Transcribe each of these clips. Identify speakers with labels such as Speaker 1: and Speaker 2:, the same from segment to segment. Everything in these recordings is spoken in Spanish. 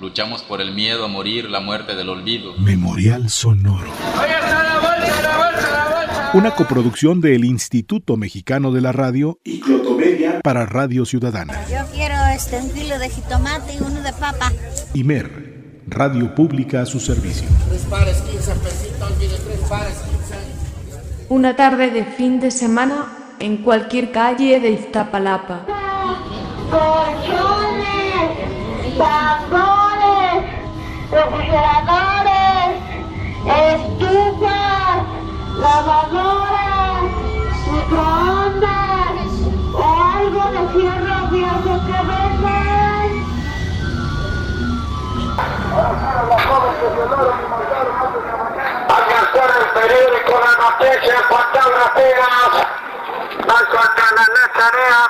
Speaker 1: Luchamos por el miedo a morir, la muerte del olvido.
Speaker 2: Memorial Sonoro. Una coproducción del Instituto Mexicano de la Radio y Clotomedia para Radio Ciudadana.
Speaker 3: Yo quiero este, un kilo de jitomate y uno de papa.
Speaker 2: Imer, Radio Pública a su servicio.
Speaker 4: Tres pares, 15 pesitos, mire, tres pares, 15.
Speaker 5: Una tarde de fin de semana en cualquier calle de Iztapalapa.
Speaker 6: Alcanzar el periódico, la noticia, la tarea.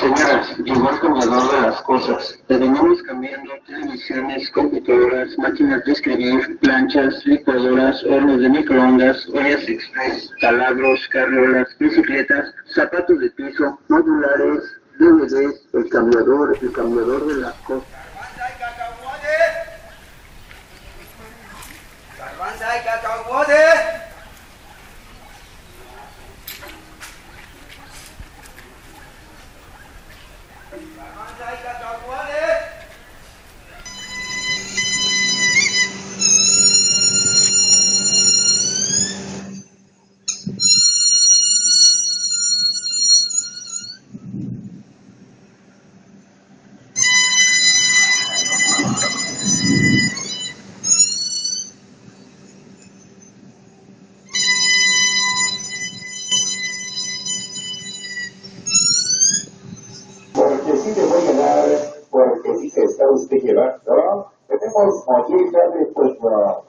Speaker 7: Señoras, llegó el cambiador de las cosas. Terminamos cambiando televisiones, computadoras, máquinas de escribir, planchas, licuadoras, hornos de microondas, ollas express, taladros, carriolas, bicicletas, zapatos de piso, modulares, DVDs, el cambiador, el cambiador de las cosas.
Speaker 8: Está usted llevando. Tenemos mollejas de no,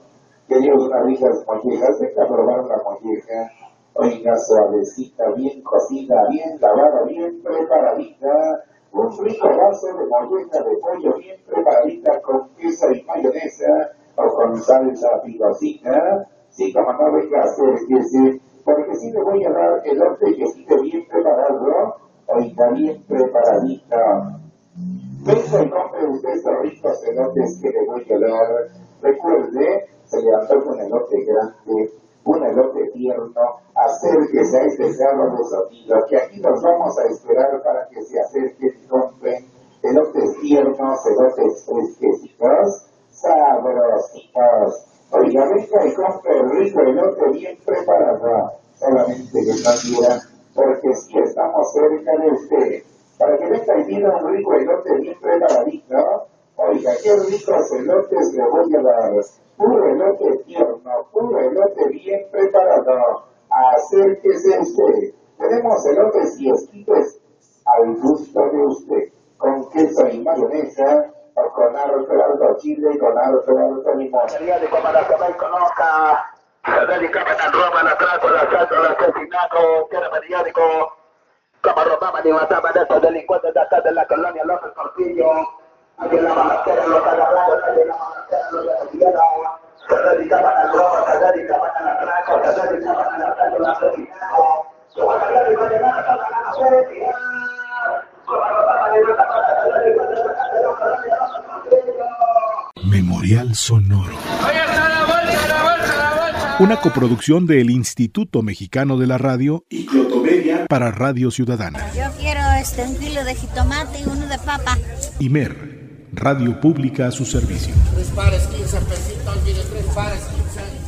Speaker 8: quería unas ricas mollejas, venga a probar una molleja, oiga, suavecita, bien cocida, bien lavada, bien preparadita, un rico vaso de molleja de pollo bien preparadita con queso y mayonesa o con salsa picosita, sí, como no venga a hacer porque sí le voy a dar elote que esté bien preparado, oiga, bien preparadita. Venga y compre usted estos ricos elotes que le voy a dar. Recuerde, se le antoja un elote grande, un elote tierno. Acérquese a este sábado sonido, que aquí nos vamos a esperar para que se acerquen y compren elotes tiernos, elotes fresquecitos, sabrositos. Oiga, venga y compre el rico elote bien preparado. Solamente que no quieran, porque si estamos cerca de usted para que venga y pida un rico elote bien preparadito. Oiga, qué ricos elotes le voy a dar. Puro elote tierno, puro elote bien preparado. Acérquese usted. Tenemos elotes y esquites al gusto de usted. Con queso y mayonesa, o con harto, harto chile, con harto, harto limón.
Speaker 6: Que me conozca. Como robaban y mataban a estos delincuentes de acá de la colonia López Portillo. Aquí en la balacera los agarraron, aquí en la balacera los detuvieron. Se dedicaban al robo, se dedicaban al atraco, se dedicaban al asalto, al asesinato. Como periódico llegaron a la feria. Como robaban y mataban a estos delincuentes de acá de la colonia López Portillo.
Speaker 2: Memorial Sonoro. Una coproducción del Instituto Mexicano de la Radio y Clotomedia para Radio Ciudadana.
Speaker 3: Yo quiero este, un kilo de jitomate y uno de papa.
Speaker 2: Imer, Radio Pública a su servicio.
Speaker 4: Tres pares, 15 pesitos, mire, tres pares, 15.